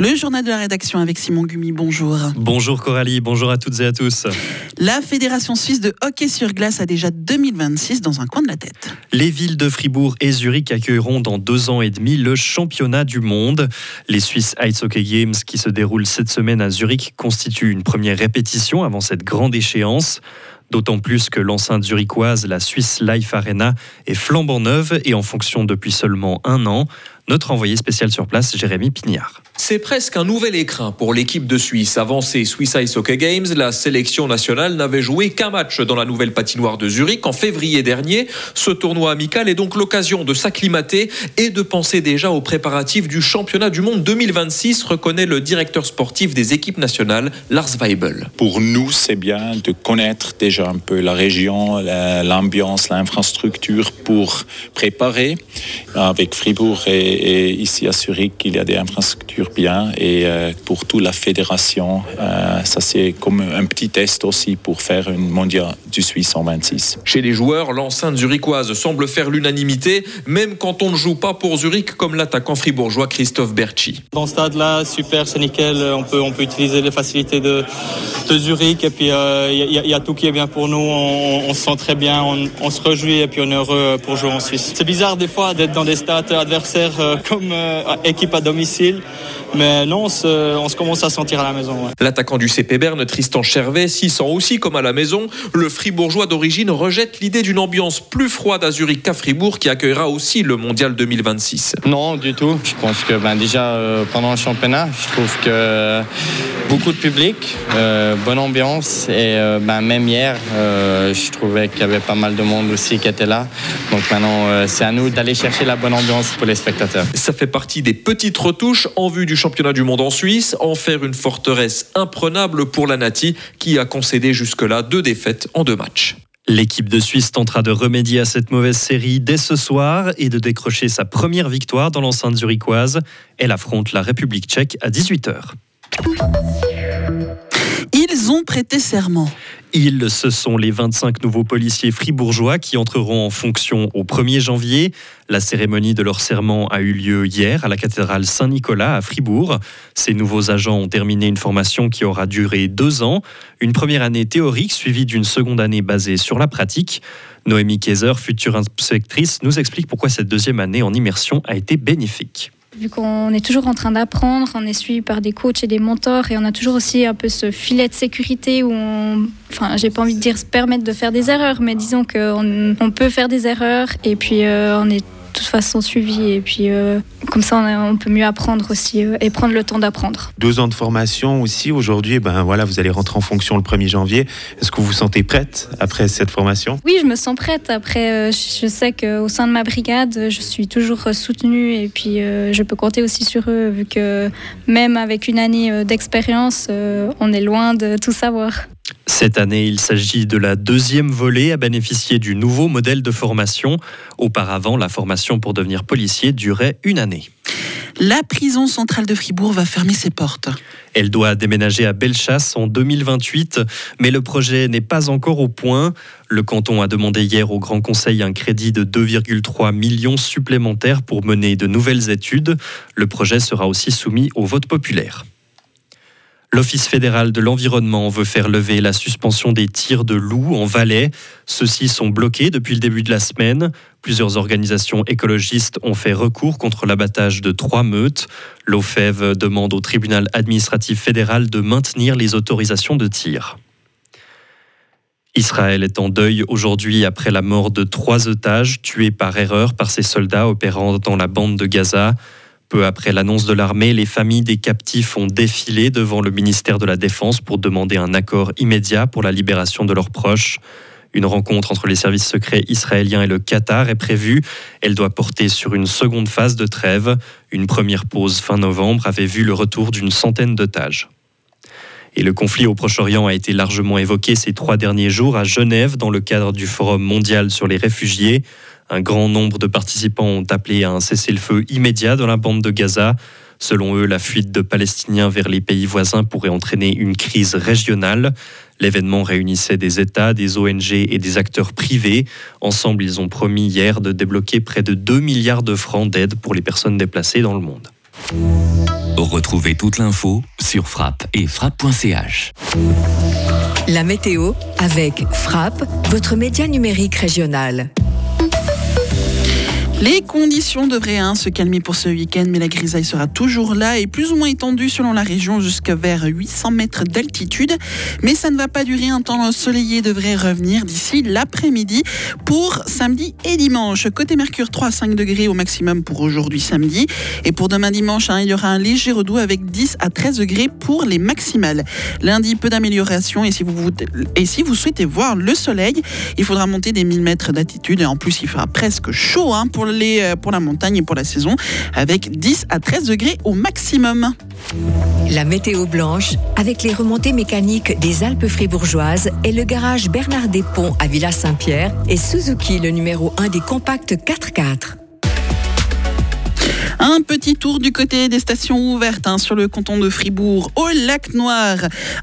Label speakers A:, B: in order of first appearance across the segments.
A: Le journal de la rédaction avec Simon Gumi, bonjour.
B: Bonjour Coralie, bonjour à toutes et à tous.
A: La Fédération suisse de hockey sur glace a déjà 2026 dans un coin de la tête.
B: Les villes de Fribourg et Zurich accueilleront dans deux ans et demi le championnat du monde. Les Swiss Ice Hockey Games qui se déroulent cette semaine à Zurich constituent une première répétition avant cette grande échéance. D'autant plus que l'enceinte zurichoise, la Swiss Life Arena, est flambant neuve et en fonction depuis seulement un an. Notre envoyé spécial sur place, Jérémy Pignard.
C: C'est presque un nouvel écrin pour l'équipe de Suisse. Avant ces Swiss Ice Hockey Games, la sélection nationale n'avait joué qu'un match dans la nouvelle patinoire de Zurich en février dernier. Ce tournoi amical est donc l'occasion de s'acclimater et de penser déjà aux préparatifs du championnat du monde 2026, reconnaît le directeur sportif des équipes nationales, Lars Weibel.
D: Pour nous, c'est bien de connaître déjà un peu la région, l'ambiance, l'infrastructure pour préparer. Avec Fribourg et et ici à Zurich, il y a des infrastructures bien. Et euh, pour toute la fédération, euh, ça c'est comme un petit test aussi pour faire une mondiale du Suisse en 26.
C: Chez les joueurs, l'enceinte zurichoise semble faire l'unanimité, même quand on ne joue pas pour Zurich, comme l'attaquant fribourgeois Christophe Berchi.
E: Dans ce stade-là, super, c'est nickel. On peut, on peut utiliser les facilités de, de Zurich. Et puis, il euh, y, y, a tout qui est bien pour nous. On, on se sent très bien, on, on, se réjouit et puis on est heureux pour jouer en Suisse. C'est bizarre des fois d'être dans des stades adversaires comme euh, équipe à domicile. Mais non, on se, commence à sentir à la maison.
C: L'attaquant du CP Berne, Tristan Chervet, s'y sent aussi comme à la maison. Le fribourgeois d'origine rejette l'idée d'une ambiance plus froide à Zurich qu'à Fribourg qui accueillera aussi le mondial 2026.
E: Non, du tout. Je pense que ben, déjà euh, pendant le championnat, je trouve que beaucoup de public, euh, bonne ambiance et ben, même hier, je trouvais qu'il y avait pas mal de monde aussi qui était là. Donc maintenant, c'est à nous d'aller chercher la bonne ambiance pour les spectateurs.
C: Ça fait partie des petites retouches en vue du championnat du monde en Suisse, en faire une forteresse imprenable pour la Nati qui a concédé jusque-là deux défaites en deux matchs.
B: L'équipe de Suisse tentera de remédier à cette mauvaise série dès ce soir et de décrocher sa première victoire dans l'enceinte zurichoise. Elle affronte la République tchèque à 18h.
A: Ils ont prêté serment.
B: Ils, ce sont les 25 nouveaux policiers fribourgeois qui entreront en fonction au 1er janvier. La cérémonie de leur serment a eu lieu hier à la cathédrale Saint-Nicolas à Fribourg. Ces nouveaux agents ont terminé une formation qui aura duré deux ans, une première année théorique suivie d'une seconde année basée sur la pratique. Noémie Kaiser, future inspectrice, nous explique pourquoi cette deuxième année en immersion a été bénéfique.
F: Vu qu'on est toujours en train d'apprendre, on est suivi par des coachs et des mentors et on a toujours aussi un peu ce filet de sécurité où on, enfin, j'ai pas envie de dire se permettre de faire des erreurs, mais disons qu'on on peut faire des erreurs et puis euh, on est toute façon suivi et puis euh, comme ça on, peut mieux apprendre aussi euh, et prendre le temps d'apprendre.
G: Deux ans de formation aussi aujourd'hui, ben voilà, vous allez rentrer en fonction le 1er janvier. Est-ce que vous vous sentez prête après cette formation?
F: Oui, je me sens prête. Après, euh, je sais qu'au sein de ma brigade, je suis toujours soutenue et puis je peux compter aussi sur eux vu que même avec une année d'expérience, on est loin de tout savoir.
B: Cette année, il s'agit de la deuxième volée à bénéficier du nouveau modèle de formation. Auparavant, la formation pour devenir policier durait une année.
A: La prison centrale de Fribourg va fermer ses portes.
B: Elle doit déménager à Bellechasse en 2028, mais le projet n'est pas encore au point. Le canton a demandé hier au Grand Conseil un crédit de 2,3 millions supplémentaires pour mener de nouvelles études. Le projet sera aussi soumis au vote populaire. L'Office fédéral de l'environnement veut faire lever la suspension des tirs de loups en Valais. Ceux-ci sont bloqués depuis le début de la semaine. Plusieurs organisations écologistes ont fait recours contre l'abattage de trois meutes. L'OFEV demande au tribunal administratif fédéral de maintenir les autorisations de tir. Israël est en deuil aujourd'hui après la mort de trois otages tués par erreur par ses soldats opérant dans la bande de Gaza. Peu après l'annonce de l'armée, les familles des captifs ont défilé devant le ministère de la Défense pour demander un accord immédiat pour la libération de leurs proches. Une rencontre entre les services secrets israéliens et le Qatar est prévue. Elle doit porter sur une seconde phase de trêve. Une première pause fin novembre avait vu le retour d'une centaine d'otages. Et le conflit au Proche-Orient a été largement évoqué ces trois derniers jours à Genève dans le cadre du Forum mondial sur les réfugiés. Un grand nombre de participants ont appelé à un cessez-le-feu immédiat dans la bande de Gaza. Selon eux, la fuite de Palestiniens vers les pays voisins pourrait entraîner une crise régionale. L'événement réunissait des États, des ONG et des acteurs privés. Ensemble, ils ont promis hier de débloquer près de 2 milliards de francs d'aide pour les personnes déplacées dans le monde.
H: Retrouvez toute l'info sur frappe et frappe.ch.
I: La météo avec Frappe, votre média numérique régional.
A: Les conditions devraient hein, se calmer pour ce week-end, mais la grisaille sera toujours là et plus ou moins étendue selon la région jusqu'à vers 800 mètres d'altitude. Mais ça ne va pas durer un temps ensoleillé devrait revenir d'ici l'après-midi pour samedi et dimanche. Côté Mercure, 3 à 5 degrés au maximum pour aujourd'hui samedi. Et pour demain dimanche, hein, il y aura un léger redout avec 10 à 13 degrés pour les maximales. Lundi, peu d'amélioration et, si vous, souhaitez voir le soleil, il faudra monter des 1000 mètres d'altitude et en plus il fera presque chaud hein, pour euh, pour la montagne et pour la saison, avec 10 à 13 degrés au maximum.
I: La météo blanche, avec les remontées mécaniques des Alpes fribourgeoises et le garage Bernard Ponts à Villa Saint-Pierre et Suzuki, le numéro 1 des compacts 4x4.
A: Un petit tour du côté des stations ouvertes hein, sur le canton de Fribourg au lac Noir.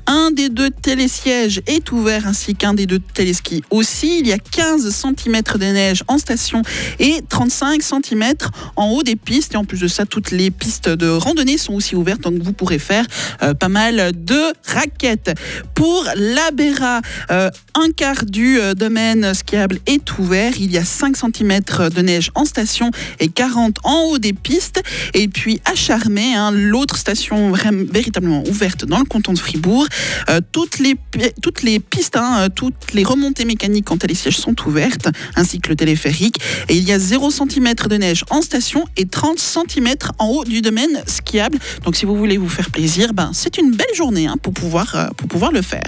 A: Un des deux télésièges est ouvert ainsi qu'un des deux téléskis aussi. Il y a 15 cm de neige en station et 35 cm en haut des pistes. Et en plus de ça, toutes les pistes de randonnée sont aussi ouvertes. Donc vous pourrez faire euh, pas mal de raquettes. Pour la Béra, euh, un quart du euh, domaine skiable est ouvert. Il y a 5 cm de neige en station et 40 en haut des pistes. Et puis à Charmé, hein, l'autre station véritablement ouverte dans le canton de Fribourg, euh, toutes, les, pistes, hein, euh, toutes les remontées mécaniques quand les sièges sont ouvertes, ainsi que le téléphérique. Et il y a 0 cm de neige en station et 30 cm en haut du domaine skiable. Donc si vous voulez vous faire plaisir, ben, c'est une belle journée hein, pour, pouvoir, euh, pour pouvoir le faire.